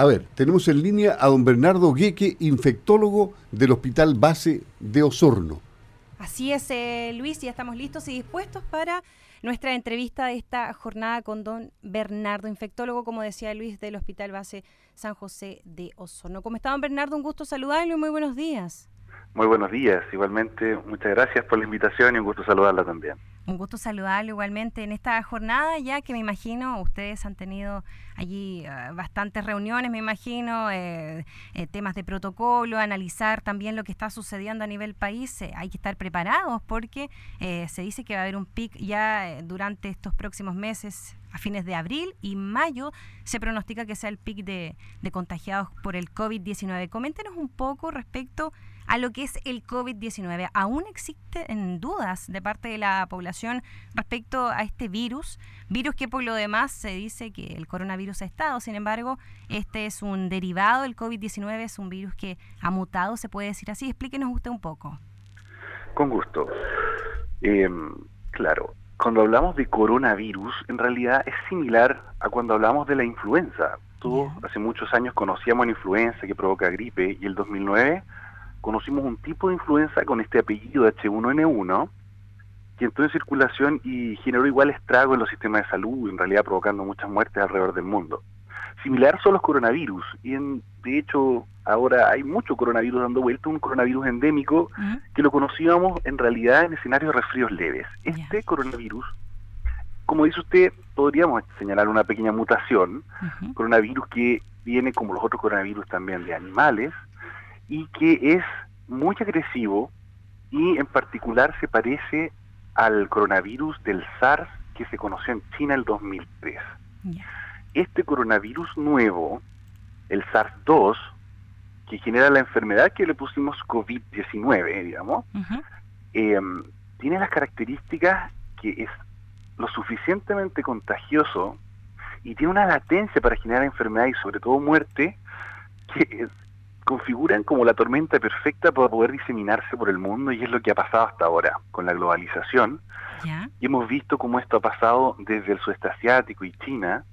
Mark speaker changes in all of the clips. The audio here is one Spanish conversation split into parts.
Speaker 1: A ver, tenemos en línea a don Bernardo Gueque, infectólogo del Hospital Base de Osorno.
Speaker 2: Así es, eh, Luis, ya estamos listos y dispuestos para nuestra entrevista de esta jornada con don Bernardo, infectólogo, como decía Luis, del Hospital Base San José de Osorno. ¿Cómo está, don Bernardo? Un gusto saludarlo y muy buenos días.
Speaker 3: Muy buenos días, igualmente muchas gracias por la invitación y un gusto saludarla también.
Speaker 2: Un gusto saludarlo igualmente en esta jornada, ya que me imagino ustedes han tenido allí eh, bastantes reuniones, me imagino, eh, eh, temas de protocolo, analizar también lo que está sucediendo a nivel país. hay que estar preparados porque se dice que va a haber un pic ya durante estos próximos meses, a fines de abril y mayo, se pronostica que sea el pic de, de contagiados por el COVID-19. Coméntenos un poco respecto a lo que es el COVID-19. ¿Aún existen dudas de parte de la población respecto a este virus? Virus que por lo demás se dice que el coronavirus ha estado, sin embargo, este es un derivado del COVID-19, es un virus que ha mutado, se puede decir así. Explíquenos usted un poco.
Speaker 3: Con gusto. Em, claro, cuando hablamos de coronavirus, en realidad es similar a cuando hablamos de la influenza. Todos hace muchos años conocíamos la influenza que provoca gripe y el 2009 conocimos un tipo de influenza con este apellido de H1N1 que entró en circulación y generó igual estrago en los sistemas de salud, en realidad provocando muchas muertes alrededor del mundo. Similar son los coronavirus, y en, de hecho ahora hay mucho coronavirus dando vuelta, un coronavirus endémico que lo conocíamos en realidad en escenarios de resfríos leves. Este coronavirus, como dice usted, podríamos señalar una pequeña mutación, coronavirus que viene como los otros coronavirus también de animales, y que es muy agresivo y en particular se parece al coronavirus del SARS que se conoció en China el 2003. Este coronavirus nuevo, el SARS-2, que genera la enfermedad que le pusimos COVID-19, digamos, em, tiene las características que es lo suficientemente contagioso y tiene una latencia para generar enfermedad y sobre todo muerte que configuran como la tormenta perfecta para poder diseminarse por el mundo y es lo que ha pasado hasta ahora con la globalización. Y hemos visto cómo esto ha pasado desde el sudeste asiático y China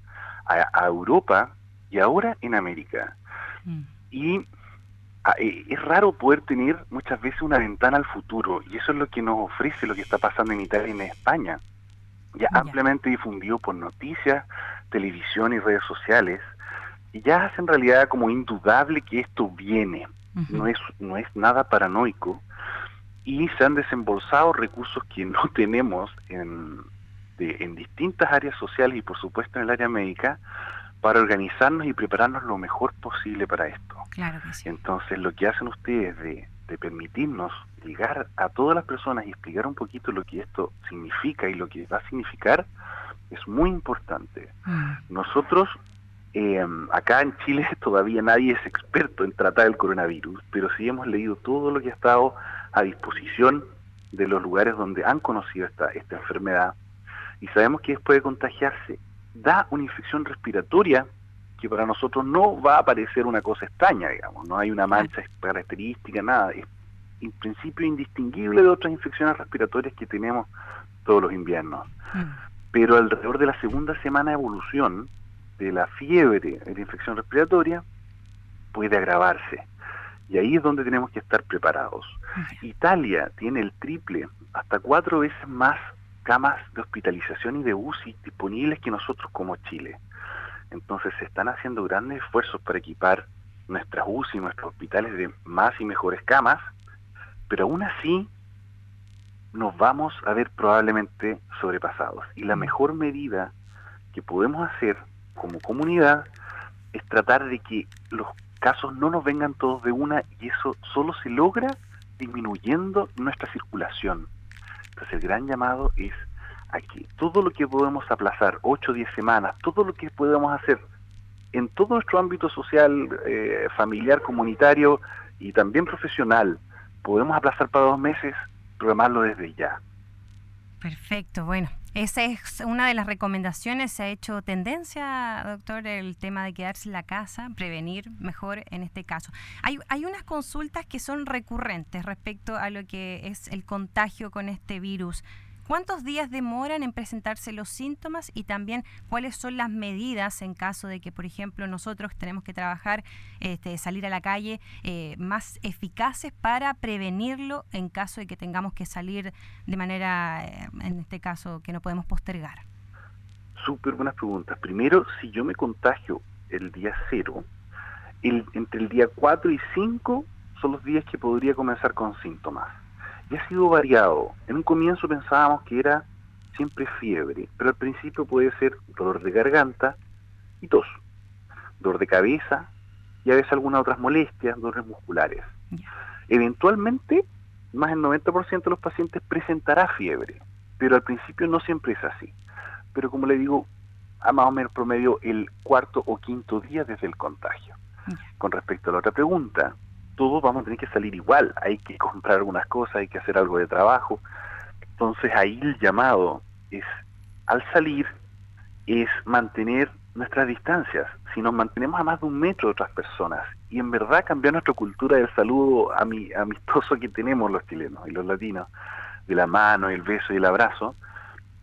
Speaker 3: a, Europa y ahora en América. Mm. Y eh, es raro poder tener muchas veces una ventana al futuro y eso es lo que nos ofrece lo que está pasando en Italia y en España. Ya ampliamente difundido por noticias, televisión y redes sociales y ya es en realidad como indudable que esto viene, no, es, no es nada paranoico, y se han desembolsado recursos que no tenemos en, en distintas áreas sociales y por supuesto en el área médica para organizarnos y prepararnos lo mejor posible para esto.
Speaker 2: Claro
Speaker 3: Entonces lo que hacen ustedes de, de permitirnos llegar a todas las personas y explicar un poquito lo que esto significa y lo que va a significar es muy importante. Mm. Nosotros eh, acá en Chile todavía nadie es experto en tratar el coronavirus, pero sí hemos leído todo lo que ha estado a disposición de los lugares donde han conocido esta, esta enfermedad. Y sabemos que después de contagiarse. Da una infección respiratoria que para nosotros no va a parecer una cosa extraña, digamos, no hay una mancha característica, nada, es en principio indistinguible de otras infecciones respiratorias que tenemos todos los inviernos. Mm. Pero alrededor de la segunda semana de evolución, de la fiebre de la infección respiratoria puede agravarse. Y ahí es donde tenemos que estar preparados. Italia tiene el triple, hasta cuatro veces más camas de hospitalización y de UCI disponibles que nosotros como Chile. Entonces se están haciendo grandes esfuerzos para equipar nuestras UCI, nuestros hospitales de más y mejores camas, pero aún así nos vamos a ver probablemente sobrepasados. Y la mejor medida que podemos hacer como comunidad es tratar de que los casos no nos vengan todos de una y eso solo se logra disminuyendo nuestra circulación. Entonces el gran llamado es a que todo lo que podemos aplazar, 8 o 10 semanas, todo lo que podemos hacer en todo nuestro ámbito social, eh, familiar, comunitario y también profesional, podemos aplazar para dos meses, programarlo desde ya.
Speaker 2: Perfecto, bueno, esa es una de las recomendaciones. Se ha hecho tendencia, doctor, el tema de quedarse en la casa, prevenir mejor en este caso. Hay, hay unas consultas que son recurrentes respecto a lo que es el contagio con este virus. ¿Cuántos días demoran en presentarse los síntomas y también cuáles son las medidas en caso de que, por ejemplo, nosotros tenemos que trabajar, este, salir a la calle, eh, más eficaces para prevenirlo en caso de que tengamos que salir de manera, eh, en este caso, que no podemos postergar?
Speaker 3: Súper buenas preguntas. Primero, si yo me contagio el día cero, el, entre el día 4 y 5 son los días que podría comenzar con síntomas. Y ha sido variado. En un comienzo pensábamos que era siempre fiebre, pero al principio puede ser dolor de garganta y tos, dolor de cabeza y a veces algunas otras molestias, dolores musculares. Eventualmente, más del 90% de los pacientes presentará fiebre, pero al principio no siempre es así. Pero como le digo, a más o menos promedio el cuarto o quinto día desde el contagio. Con respecto a la otra pregunta, todos vamos a tener que salir igual, hay que comprar algunas cosas, hay que hacer algo de trabajo. Entonces ahí el llamado es, al salir, es mantener nuestras distancias. Si nos mantenemos a más de un metro de otras personas y en verdad cambiar nuestra cultura del saludo amistoso que tenemos los chilenos y los latinos, de la mano, el beso y el abrazo,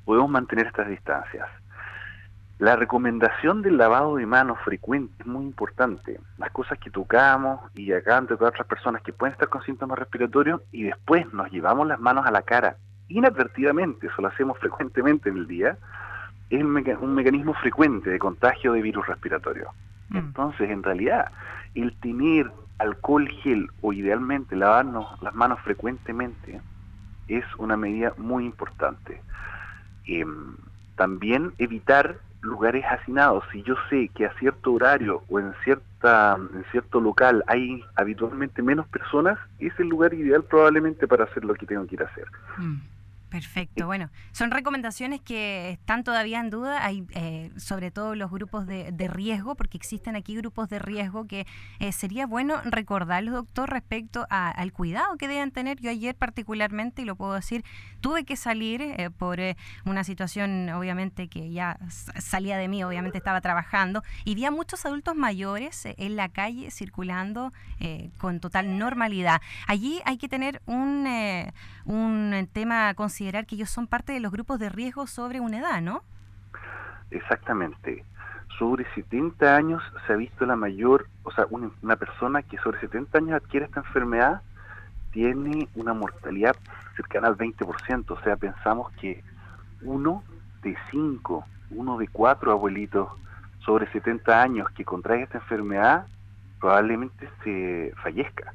Speaker 3: podemos mantener estas distancias. La recomendación del lavado de manos frecuente es muy importante. Las cosas que tocamos y acá ante todas otras personas que pueden estar con síntomas respiratorios y después nos llevamos las manos a la cara inadvertidamente, eso lo hacemos frecuentemente en el día, es un mecanismo frecuente de contagio de virus respiratorio. Mm. Entonces, en realidad, el tener alcohol gel o idealmente lavarnos las manos frecuentemente es una medida muy importante. Em, también evitar lugares hacinados. Si yo sé que a cierto horario o en cierta en cierto local hay habitualmente menos personas, es el lugar ideal probablemente para hacer lo que tengo que ir a hacer.
Speaker 2: Mm. Perfecto, bueno, son recomendaciones que están todavía en duda, hay eh, sobre todo los grupos de, riesgo, porque existen aquí grupos de riesgo que eh, sería bueno recordarlos, doctor, respecto al cuidado que deben tener. Yo ayer particularmente, y lo puedo decir, tuve que salir eh, por una situación obviamente que ya salía de mí, obviamente estaba trabajando, y vi a muchos adultos mayores en la calle circulando con total normalidad. Allí hay que tener un, un tema considerado que ellos son parte de los grupos de riesgo sobre una edad, ¿no?
Speaker 3: Exactamente. Sobre 70 años se ha visto la mayor, o sea, una, persona que sobre 70 años adquiere esta enfermedad tiene una mortalidad cercana al 20%, o sea, pensamos que uno de cinco, uno de cuatro abuelitos sobre 70 años que contrae esta enfermedad probablemente se fallezca.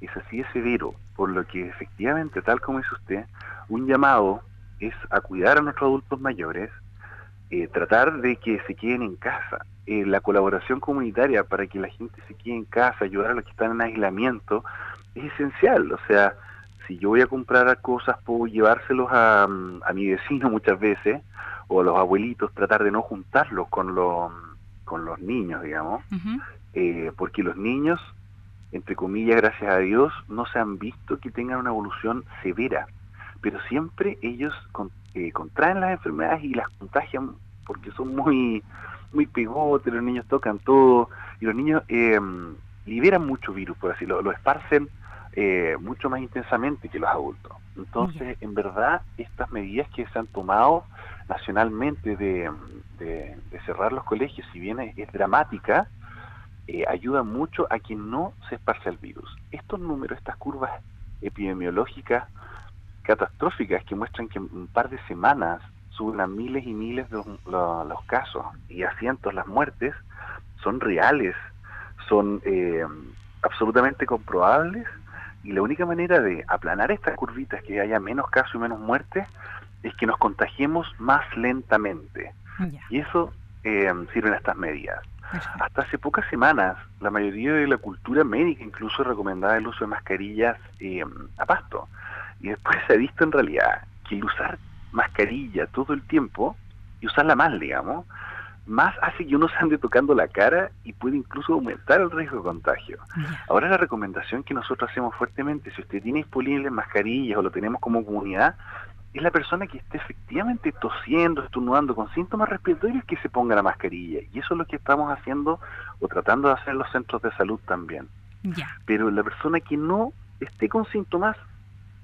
Speaker 3: Es así de severo, por lo que efectivamente, tal como dice usted, un llamado es a cuidar a nuestros adultos mayores, eh, tratar de que se queden en casa. Eh, la colaboración comunitaria para que la gente se quede en casa, ayudar a los que están en aislamiento, es esencial. O sea, si yo voy a comprar cosas, puedo llevárselos a, a mi vecino muchas veces, o a los abuelitos, tratar de no juntarlos con los, con los niños, digamos, eh, porque los niños, entre comillas, gracias a Dios, no se han visto que tengan una evolución severa pero siempre ellos eh, contraen las enfermedades y las contagian porque son muy muy pegotes, los niños tocan todo y los niños eh, liberan mucho virus, por así lo, lo esparcen eh, mucho más intensamente que los adultos. Entonces, en verdad, estas medidas que se han tomado nacionalmente de, cerrar los colegios, si bien es, dramática, ayuda mucho a que no se esparce el virus. Estos números, estas curvas epidemiológicas catastróficas que muestran que en un par de semanas suben a miles y miles de los, casos y a cientos las muertes, son reales, son eh, absolutamente comprobables y la única manera de aplanar estas curvitas, que haya menos casos y menos muertes, es que nos contagiemos más lentamente. Y eso eh, sirven estas medidas. Hasta hace pocas semanas, la mayoría de la cultura médica incluso recomendaba el uso de mascarillas eh, a pasto. Y después se ha visto en realidad que el usar mascarilla todo el tiempo y usarla mal, digamos, más hace que uno se ande tocando la cara y puede incluso aumentar el riesgo de contagio. Ahora la recomendación que nosotros hacemos fuertemente, si usted tiene disponibles mascarillas o lo tenemos como comunidad, es la persona que esté efectivamente tosiendo, estornudando con síntomas respiratorios que se ponga la mascarilla. Y eso es lo que estamos haciendo o tratando de hacer en los centros de salud también. Pero la persona que no esté con síntomas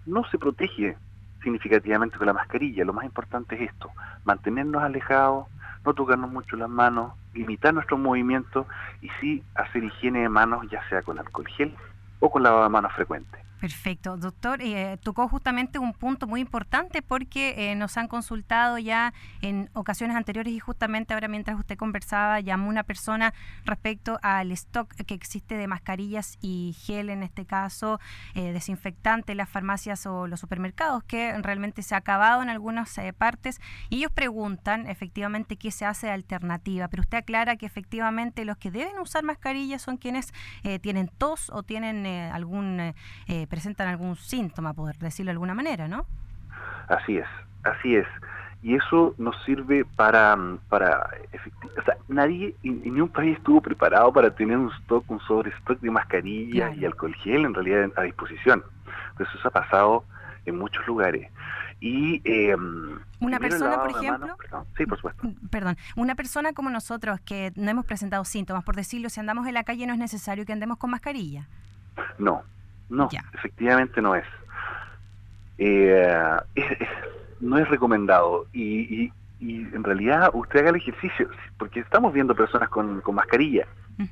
Speaker 3: no se protege significativamente con la mascarilla. Lo más importante es esto, mantenernos alejados, no tocarnos mucho las manos, limitar nuestros movimientos y sí hacer higiene de manos, ya sea con alcohol gel o con lavado de manos frecuente.
Speaker 2: Perfecto, doctor. Eh, tocó justamente un punto muy importante porque eh, nos han consultado ya en ocasiones anteriores y justamente ahora mientras usted conversaba llamó una persona respecto al stock que existe de mascarillas y gel en este caso, eh, desinfectante las farmacias o los supermercados que realmente se ha acabado en algunas eh, partes y ellos preguntan efectivamente qué se hace de alternativa, pero usted aclara que efectivamente los que deben usar mascarillas son quienes tienen tos o tienen algún presentan algún síntoma, por decirlo de alguna manera, ¿no?
Speaker 3: Así es, así es. Y eso nos sirve para, para o sea, nadie, ni un país estuvo preparado para tener un stock, un sobrestock de mascarillas y alcohol gel en realidad a disposición. Entonces eso ha pasado en muchos lugares. Y eh,
Speaker 2: una persona, por ejemplo,
Speaker 3: sí, por supuesto.
Speaker 2: Mm, perdón, una persona como nosotros que no hemos presentado síntomas, por decirlo, si andamos en la calle no es necesario que andemos con mascarilla.
Speaker 3: No, no, efectivamente no es. Eh, no es recomendado y, en realidad usted haga el ejercicio, porque estamos viendo personas con, mascarilla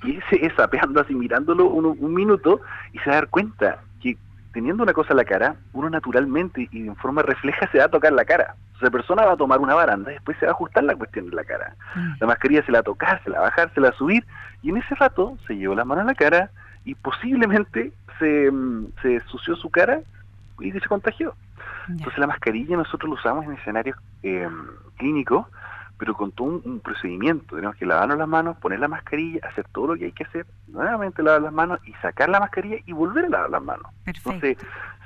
Speaker 3: y ese es apeando así mirándolo un minuto y se va a dar cuenta que teniendo una cosa en la cara, uno naturalmente y en forma refleja se va a tocar la cara. O sea, la persona va a tomar una baranda y después se va a ajustar la cuestión de la cara. Mm. La mascarilla se la va a tocar, se la va a bajar, se la va a subir y en ese rato se llevó la mano a la cara y posiblemente se, mm, se sució su cara y se contagió. Entonces la mascarilla nosotros la usamos en escenarios eh, clínicos, pero con todo un, procedimiento. Tenemos que lavarnos las manos, poner la mascarilla, hacer todo lo que hay que hacer, nuevamente lavar las manos y sacar la mascarilla y volver a lavar las manos. Entonces,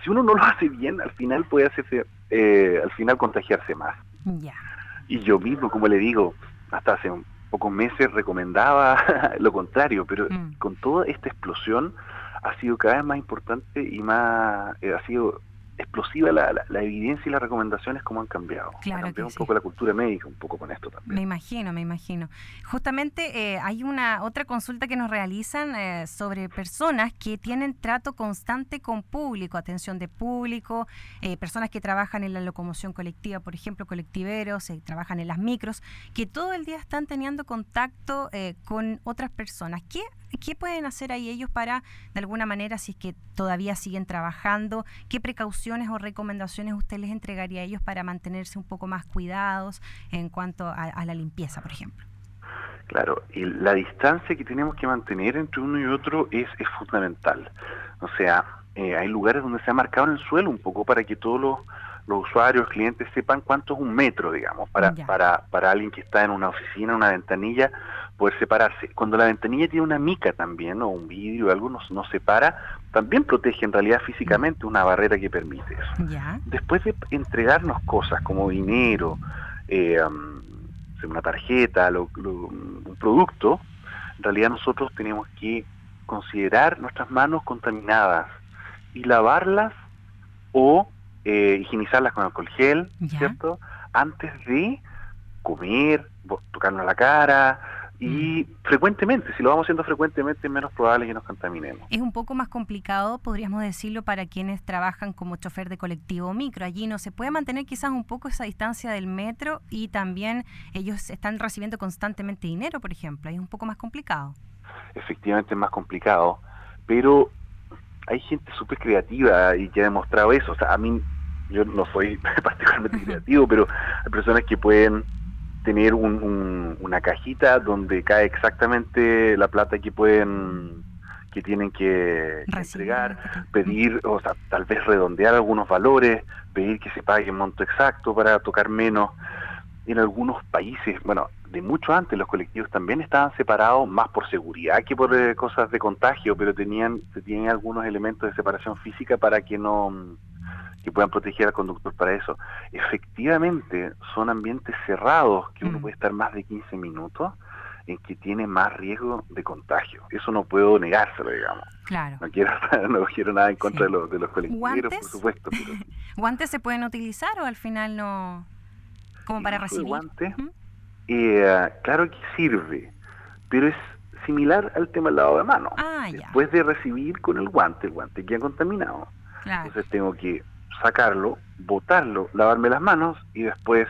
Speaker 3: si uno no lo hace bien, al final puede hacerse, eh, al final contagiarse más. Y yo mismo, como le digo, hasta hace pocos meses recomendaba lo contrario, pero mm. con toda esta explosión ha sido cada vez más importante y más, eh, ha sido explosiva la, la, evidencia y las recomendaciones como han cambiado.
Speaker 2: Claro
Speaker 3: ha cambiado un poco la cultura médica, un poco con esto también.
Speaker 2: Me imagino, me imagino. Justamente eh, hay una otra consulta que nos realizan eh, sobre personas que tienen trato constante con público, atención de público, eh, personas que trabajan en la locomoción colectiva, por ejemplo, colectiveros, trabajan en las micros, que todo el día están teniendo contacto con otras personas. ¿Qué ¿Qué pueden hacer ahí ellos para, de alguna manera, si es que todavía siguen trabajando, qué precauciones o recomendaciones usted les entregaría a ellos para mantenerse un poco más cuidados en cuanto a, la limpieza, por ejemplo?
Speaker 3: Claro, y la distancia que tenemos que mantener entre uno y otro es, es fundamental. O sea, eh, hay lugares donde se ha marcado en el suelo un poco para que todos los, los usuarios, clientes sepan cuánto es un metro, digamos, para, para, para alguien que está en una oficina, en una ventanilla, poder separarse. Cuando la ventanilla tiene una mica también, o un vidrio o algo, nos, separa, también protege en realidad físicamente una barrera que permite eso. Después de entregarnos cosas como dinero, eh, una tarjeta, un producto, en realidad nosotros tenemos que considerar nuestras manos contaminadas y lavarlas o eh, higienizarlas con alcohol gel, ¿cierto? Antes de comer, tocarnos la cara, y mm. frecuentemente, si lo vamos haciendo frecuentemente, es menos probable que nos contaminemos.
Speaker 2: Es un poco más complicado, podríamos decirlo, para quienes trabajan como chofer de colectivo micro. Allí no se puede mantener quizás un poco esa distancia del metro y también ellos están recibiendo constantemente dinero, por ejemplo. Ahí es un poco más complicado.
Speaker 3: Efectivamente es más complicado, pero hay gente súper creativa y que ha demostrado eso. O sea, a mí, yo no soy particularmente creativo, pero hay personas que pueden tener una cajita donde cae exactamente la plata que pueden que tienen que, entregar, pedir, o sea, tal vez redondear algunos valores, pedir que se pague un monto exacto para tocar menos. En algunos países, bueno, de mucho antes los colectivos también estaban separados más por seguridad que por eh, cosas de contagio, pero tenían, tenían algunos elementos de separación física para que no que puedan proteger al conductor para eso. Efectivamente, son ambientes cerrados que uno mm. puede estar más de 15 minutos en que tiene más riesgo de contagio. Eso no puedo negárselo, digamos.
Speaker 2: Claro.
Speaker 3: No quiero, no quiero nada en contra de, los, de los colectivos, por supuesto.
Speaker 2: ¿Guantes se pueden utilizar o al final no? como para recibir?
Speaker 3: Guantes, eh, claro que sirve, pero es similar al tema del lavado de mano.
Speaker 2: Ah,
Speaker 3: Después de recibir con el guante, el guante queda contaminado. Entonces tengo que sacarlo, botarlo, lavarme las manos y después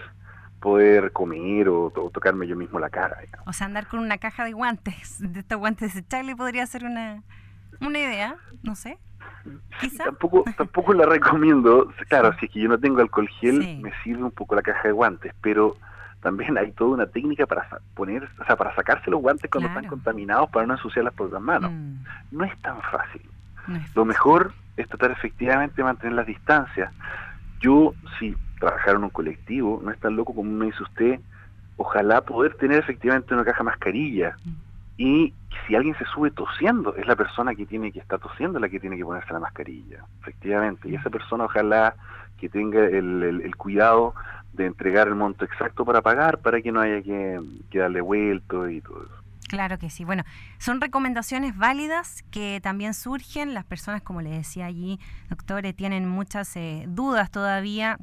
Speaker 3: poder comer o, tocarme yo mismo la cara.
Speaker 2: O sea, andar con una caja de guantes, de estos guantes desechables podría ser una, una idea, no sé.
Speaker 3: tampoco, tampoco la recomiendo. Claro, si es que yo no tengo alcohol gel, me sirve un poco la caja de guantes, pero también hay toda una técnica para poner, o sea, para sacarse los guantes cuando están contaminados para no ensuciar las propias manos. Mm. No es tan fácil. Lo mejor es tratar efectivamente de mantener las distancias. Yo, si trabajar en un colectivo, no es tan loco como me dice usted, ojalá poder tener efectivamente una caja mascarilla. Mm. Y si alguien se sube tosiendo, es la persona que tiene que estar tosiendo la que tiene que ponerse la mascarilla, efectivamente. Y esa persona ojalá que tenga el cuidado de entregar el monto exacto para pagar para que no haya que, darle vuelto y todo eso.
Speaker 2: Claro que sí. Bueno, son recomendaciones válidas que también surgen. Las personas, como le decía allí, doctores, tienen muchas eh, dudas todavía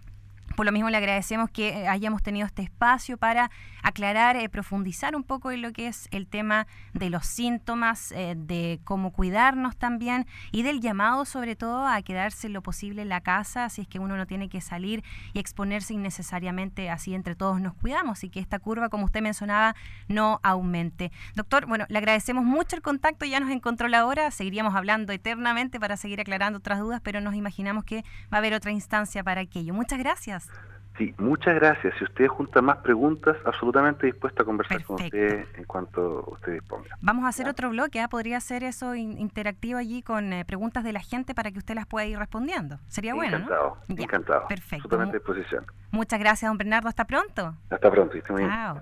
Speaker 2: por lo mismo le agradecemos que eh, hayamos tenido este espacio para aclarar, eh, profundizar un poco en lo que es el tema de los síntomas, eh, de cómo cuidarnos también y del llamado sobre todo a quedarse lo posible en la casa, si es que uno no tiene que salir y exponerse innecesariamente, así entre todos nos cuidamos y que esta curva, como usted mencionaba, no aumente. Doctor, bueno, le agradecemos mucho el contacto, ya nos encontró la hora, seguiríamos hablando eternamente para seguir aclarando otras dudas, pero nos imaginamos que va a haber otra instancia para aquello. Muchas gracias.
Speaker 3: Sí, muchas gracias. Si usted junta más preguntas, absolutamente dispuesto a conversar con usted en cuanto usted disponga.
Speaker 2: Vamos a hacer otro bloque, ¿ah? podría ser eso interactivo allí con eh, preguntas de la gente para que usted las pueda ir respondiendo. Sería bueno,
Speaker 3: Encantado, encantado.
Speaker 2: Perfecto.
Speaker 3: Absolutamente a disposición.
Speaker 2: Muchas gracias, don Bernardo. Hasta pronto.
Speaker 3: Hasta pronto. Chao.